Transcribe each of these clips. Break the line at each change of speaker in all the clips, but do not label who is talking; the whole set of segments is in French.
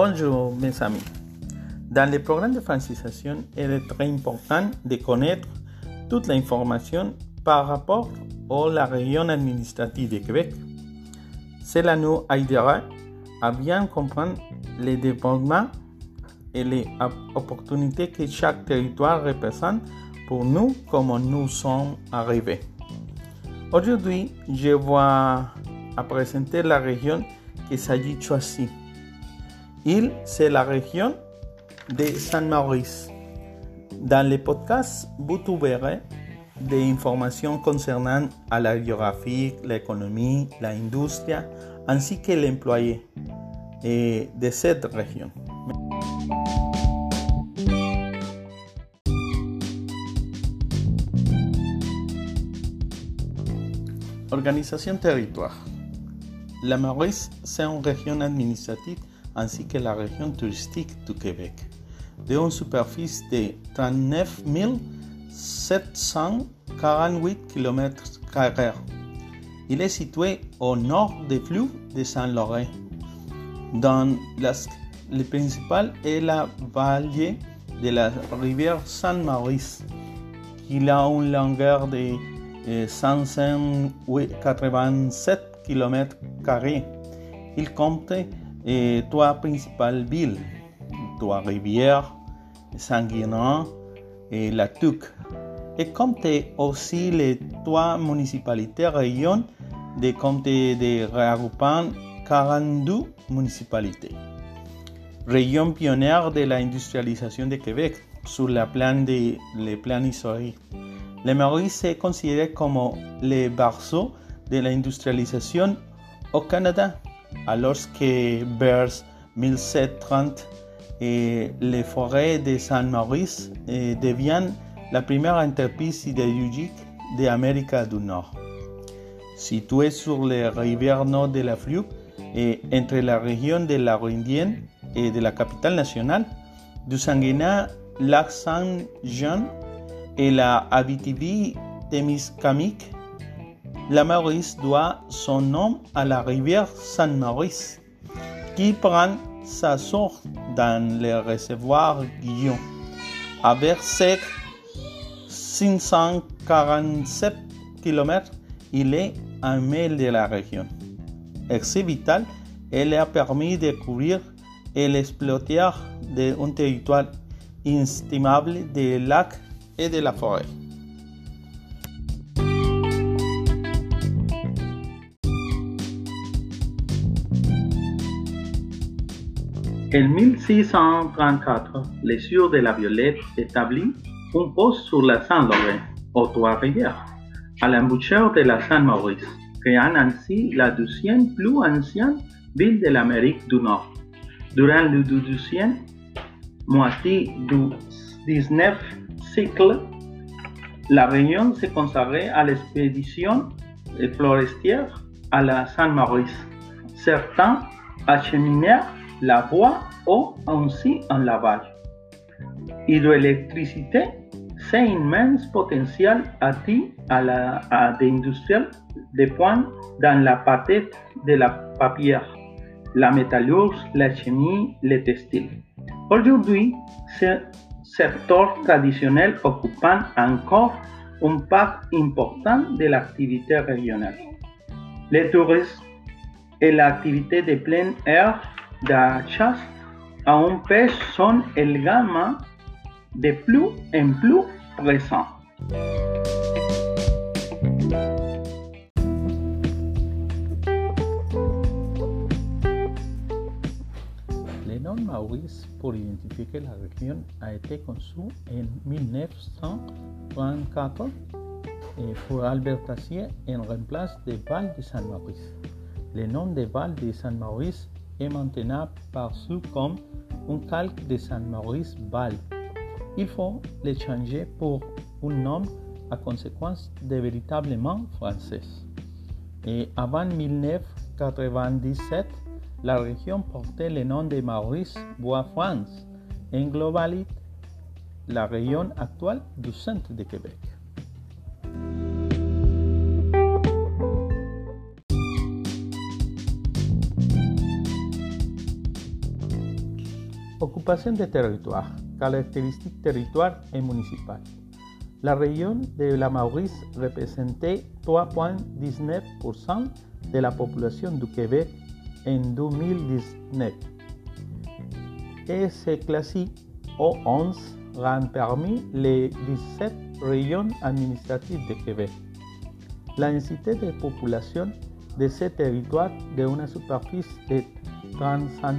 Bonjour mes amis. Dans le programme de francisation, il est très important de connaître toute l'information par rapport à la région administrative de Québec. Cela nous aidera à bien comprendre les développements et les opportunités que chaque territoire représente pour nous comme nous sommes arrivés. Aujourd'hui, je vais présenter la région qui s'agit choisie. Il, c'est la région de San Maurice. Dans le podcast, vous trouverez des informations concernant la géographie, l'économie, l'industrie, ainsi que l'employé de cette région. Organisation territoire. La Maurice, c'est une région administrative ainsi que la région touristique du Québec, d'une superficie de 39 748 km. Il est situé au nord des fleuve de Saint-Laurent. Dans le principal est la vallée de la rivière Saint-Maurice, qui a une longueur de 587 km. Il compte et trois principales villes, trois rivières, Saint-Guinan et La Tuque, et compte aussi les trois municipalités régions de comté de regroupant 42 municipalités. Région pionnière de l'industrialisation de Québec sur la plan de, le plan historique. Le Maurice est considéré comme le berceau de l'industrialisation au Canada alors que vers 1730, les forêts de San Maurice deviennent la première entreprise sidérurgique d'Amérique du Nord. Située sur les rivières nord de la Fleuve et entre la région de la Rondienne et de la capitale nationale, du Sanguina, lac Saint-Jean et la Abitibi-Témiscamingue, la Maurice doit son nom à la rivière Saint-Maurice, qui prend sa source dans le réservoir Guillon. Avec ses 547 km, il est un mail de la région. Excès vital, elle a permis de couvrir et l'exploiter d'un territoire inestimable des lacs et de la forêt. En 1634, les Sieurs de la Violette établit un poste sur la Saint-Laurent, aux Trois-Rivières, à l'embouchure de la Saint-Maurice, créant ainsi la deuxième plus ancienne ville de l'Amérique du Nord. Durant le deuxième moitié du XIXe siècle, la région se consacrait à l'expédition forestière à la Saint-Maurice. Certains acheminèrent la voie ou ainsi en lavage. Hydroélectricité, c'est un immense potentiel à l'industrie de pointe dans la partie de la papier, la métallurgie, la chimie, le textile. Aujourd'hui, ce secteur traditionnel occupant encore une part importante de l'activité régionale. Le tourisme et l'activité de plein air la chasse a un pez son el gamma de plus en plus présent. Le nom Maurice pour identifier la région a été conçu en 1934 pour Albert Tassier en remplace de Val de San Maurice. Le nom de Val de San Maurice est maintenant perçu comme un calque de Saint-Maurice-Val. Il faut le changer pour un nom à conséquence de véritablement français. Et avant 1997, la région portait le nom de Maurice Bois-France, englobalite la région actuelle du centre de Québec. Occupation de territoire, caractéristiques territoire et municipales. La région de la Maurice représentait 3,19% de la population du Québec en 2019 et se classe au 11 rang parmi les 17 régions administratives de Québec. La densité de population de ce territoire de une superficie de 35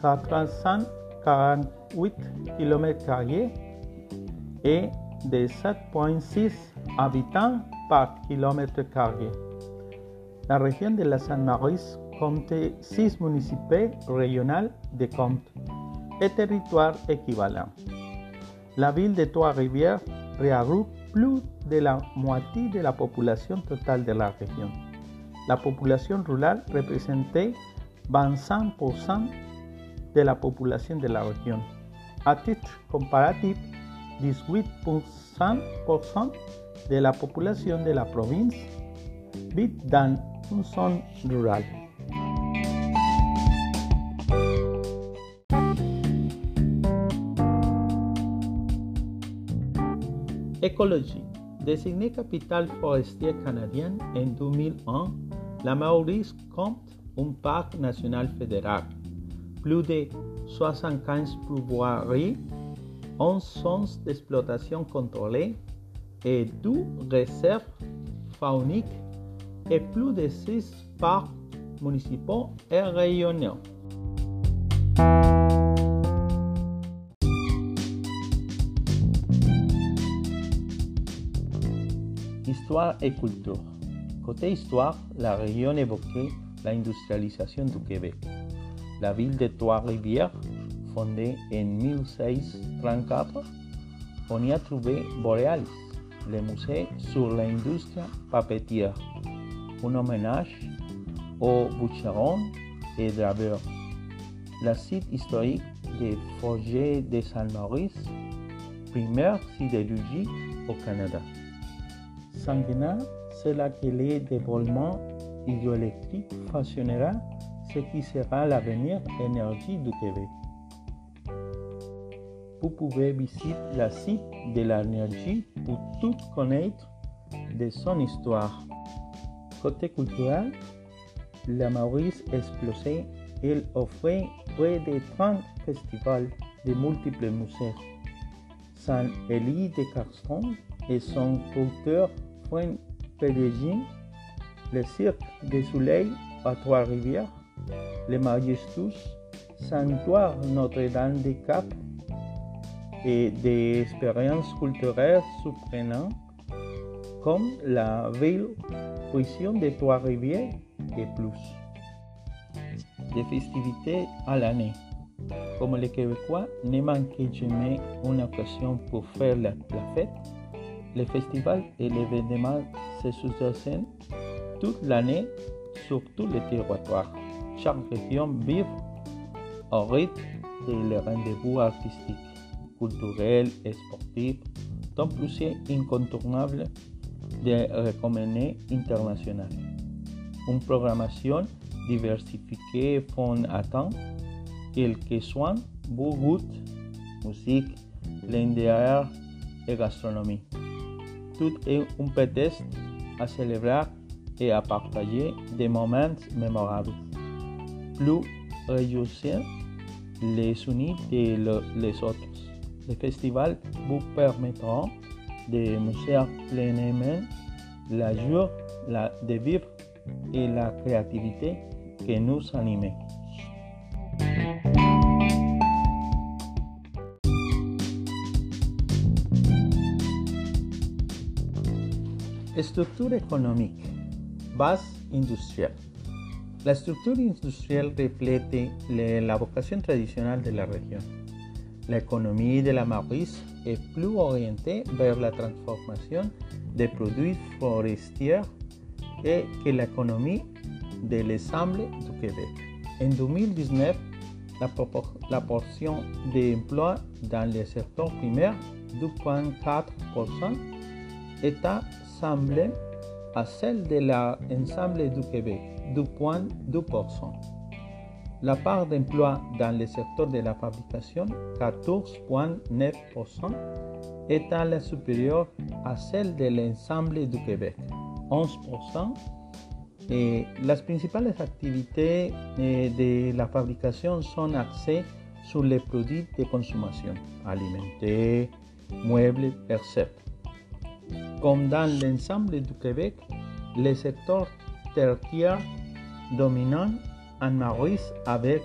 448 km et de 7,6 habitants par kilomètre carré. La région de la Sainte-Maurice compte 6 municipalités régionales de compte et territoires équivalents. La ville de Trois-Rivières regroupe plus de la moitié de la population totale de la région. La population rurale représentait 25% de la population de la région. À titre comparatif, 18% de la population de la province vit dans une zone rurale. Écologie. Désignée capitale forestière canadienne en 2001, la Maurice compte un parc national fédéral, plus de 75 pourvoiries, 11 zones d'exploitation contrôlées et 12 réserves fauniques et plus de 6 parcs municipaux et régionaux. Histoire et culture. Côté histoire, la région évoquait l'industrialisation du Québec. La ville de Trois-Rivières, fondée en 1634, on y a trouvé Borealis, le musée sur l'industrie papetière, un hommage aux bûcherons et draveurs. Le site historique des Forges de Saint-Maurice, première sidérurgie au Canada. Sanguina, c'est là que le développement hydroélectrique façonnera ce qui sera l'avenir énergie du Québec. Vous pouvez visiter la site de l'énergie pour tout connaître de son histoire. Côté culturel, la Maurice explosait. Elle offrait près de 30 festivals de multiples musées. Saint-Élie de Carstron et son producteur point Pédégine, le cirque des soleils à Trois-Rivières, le Majestus, Sanctuaire Notre-Dame des Cap et des expériences culturelles surprenantes comme la ville prison de Trois-Rivières et plus. Des festivités à l'année. Comme les Québécois ne manquent jamais une occasion pour faire la fête, les festivals et les événements se succèdent toute l'année sur tous les territoires. Chaque région vit au rythme des rendez-vous artistiques, culturels et sportifs, dont plusieurs incontournables de renommée internationale. Une programmation diversifiée font attendre quel que soit vos musique, l'indéaire et gastronomie tout est un prétexte à célébrer et à partager des moments mémorables. Plus réjouissez les unis et les autres. Les festivals vous permettront de montrer pleinement la joie de vivre et la créativité que nous anime. Structure économique. Base industrielle. La structure industrielle reflète la vocation traditionnelle de la région. L'économie de la Maurice est plus orientée vers la transformation des produits forestiers et que l'économie de l'ensemble du Québec. En 2019, la, portion d'emplois dans le secteur primaire, 2,4%, est à semble à celle de l'ensemble du Québec, 2,2%. La part d'emploi dans le secteur de la fabrication, 14,9%, est à la supérieure à celle de l'ensemble du Québec, 11%. Et les principales activités de la fabrication sont axées sur les produits de consommation, alimentaires, meubles, etc. Comme dans l'ensemble du Québec, le secteur tertiaire dominant en Maurice avec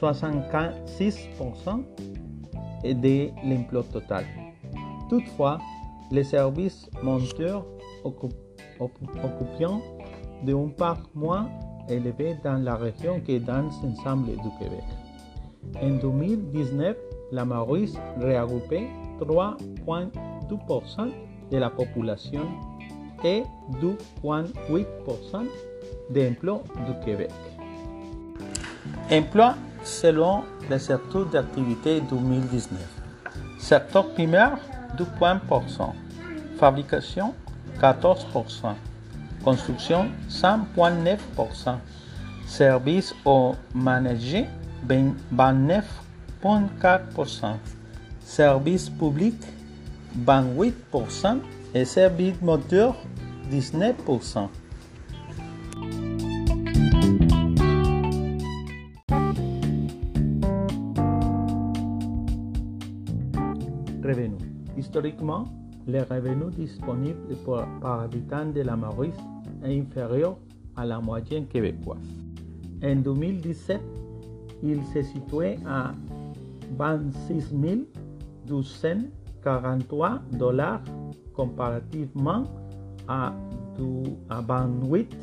66% de l'emploi total. Toutefois, les services monteurs occupant d'une part moins élevée dans la région que dans l'ensemble du Québec. En 2019, la Maurice regroupait 3,2% de la population et 2,8% d'emplois du Québec. Emploi selon le secteur d'activité 2019. Secteur primaire 2,1%. Fabrication 14%. Construction 100,9%. Services au manager 29,4%. Services publics 28% et services moteurs 19%. Revenus. Historiquement, le revenu disponible par habitant de la Maurice est inférieur à la moyenne québécoise. En 2017, il se situait à 26 243 dollars comparativement à, 28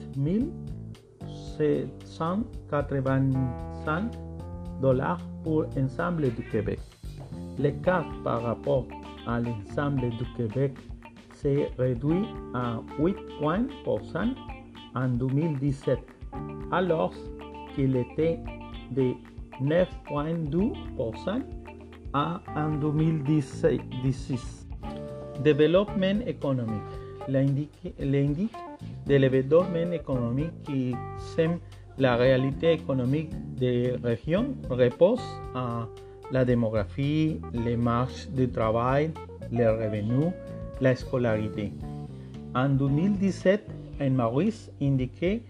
785 dollars pour l'ensemble du Québec. L'écart par rapport à l'ensemble du Québec s'est réduit à 8 points en 2017, alors qu'il était de 9,2% en 2016. Développement économique. L'indice de développement économique qui sème la réalité économique des régions repose à la démographie, les marches de travail, les revenus, la scolarité. En 2017, en Maurice indiqué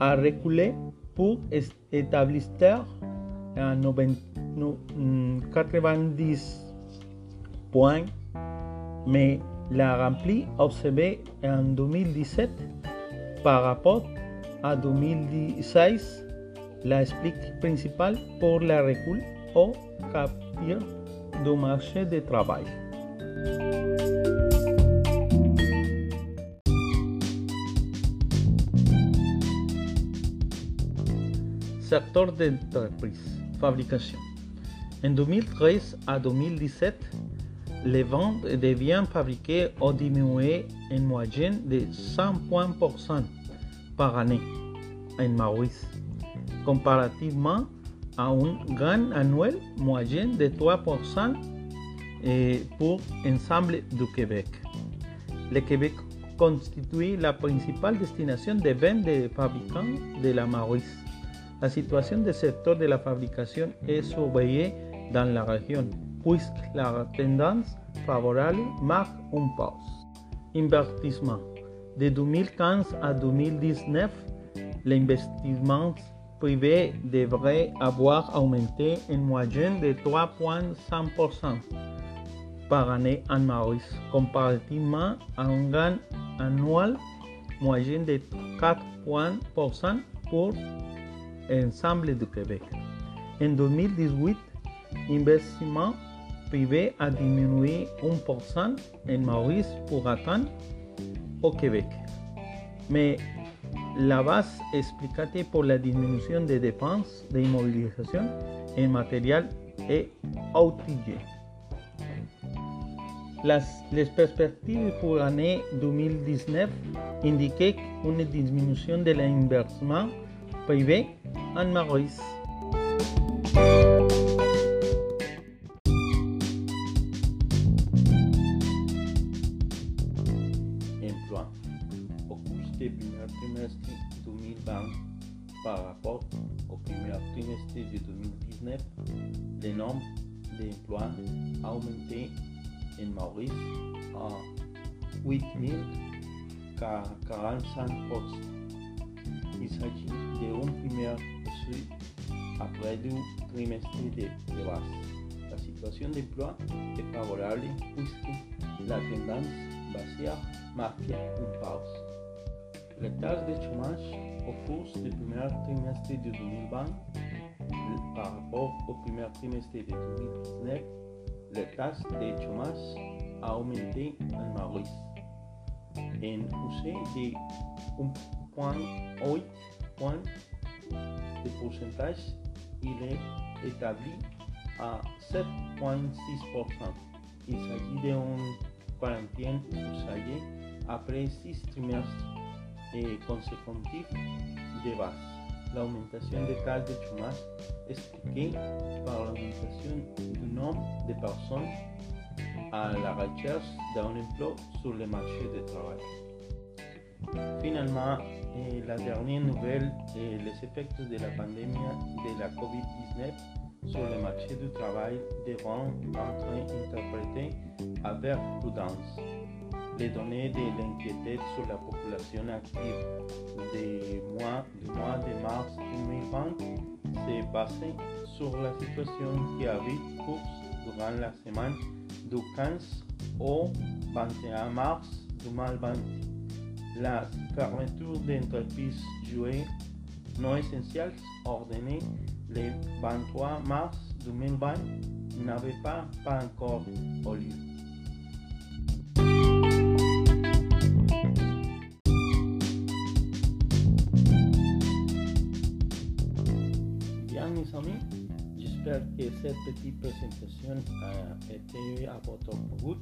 a reculé pour établir à 90 points, mais la rempli observée en 2017 par rapport à 2016 la explique principale pour la recul au capture du marché de travail. Secteur d'entreprise, fabrication. En 2013 à 2017, les ventes de biens fabriqués ont diminué en moyenne de 100 points par année en Maurice, comparativement à un gain annuel moyen de 3% pour l'ensemble du Québec. Le Québec constitue la principale destination de vente des fabricants de la Maurice. La situation du secteur de la fabrication est surveillée dans la région, puisque la tendance favorable marque un pause. Investissement. De 2015 à 2019, l'investissement privé devrait avoir augmenté en moyenne de 3,5% par année en Maurice, comparativement à un gain annuel moyen de 4% pour l'ensemble du Québec. En 2018, l'investissement privé a diminué 1% en Maurice pour atteindre au Québec. Mais la base expliquée pour la diminution des dépenses d'immobilisation en matériel est outillée. les perspectives pour l'année 2019 indiquent une diminution de l'investissement privé en Maurice. Par rapport au premier trimestre de 2019, le nombre d'emplois a augmenté en Maurice à 8.045 postes. Il s'agit d'un premier suite après deux trimestres de, base. La situation d'emploi est favorable puisque la tendance baissière marque une pause. La taxe de chômage au cours du premier trimestre de 2020 par rapport au premier trimestre de 2019, la taxe de chômage a augmenté en Maurice. En poussée de 1,8 points de pourcentage, il est établi à 7,6%. Il s'agit d'un quarantaine après six trimestres et consécutifs de base. L'augmentation des cas de chômage expliquée par l'augmentation du nombre de personnes à la recherche d'un emploi sur le marché du travail. Finalement, la dernière nouvelle est les effets de la pandémie de la COVID-19 sur le marché du travail devront être interprétés avec prudence. Les données de l'inquiétude sur la population active du mois, du mois de mars 2020 se basent sur la situation qui avait cours durant la semaine du 15 au 21 mars 2020. La fermeture d'entreprises jouées non essentielles ordonnées le 23 mars 2020 n'avait pas, pas encore eu lieu. Mes amis, j'espère que cette petite présentation a été à votre goût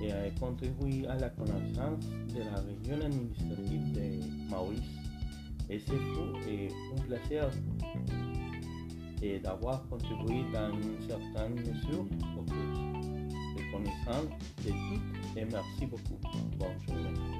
et a contribué à la connaissance de la région administrative de Maurice. Et c'est fou et un plaisir d'avoir contribué dans une certaine mesure au cours. Reconnaissant de tout et merci beaucoup. Bonne journée.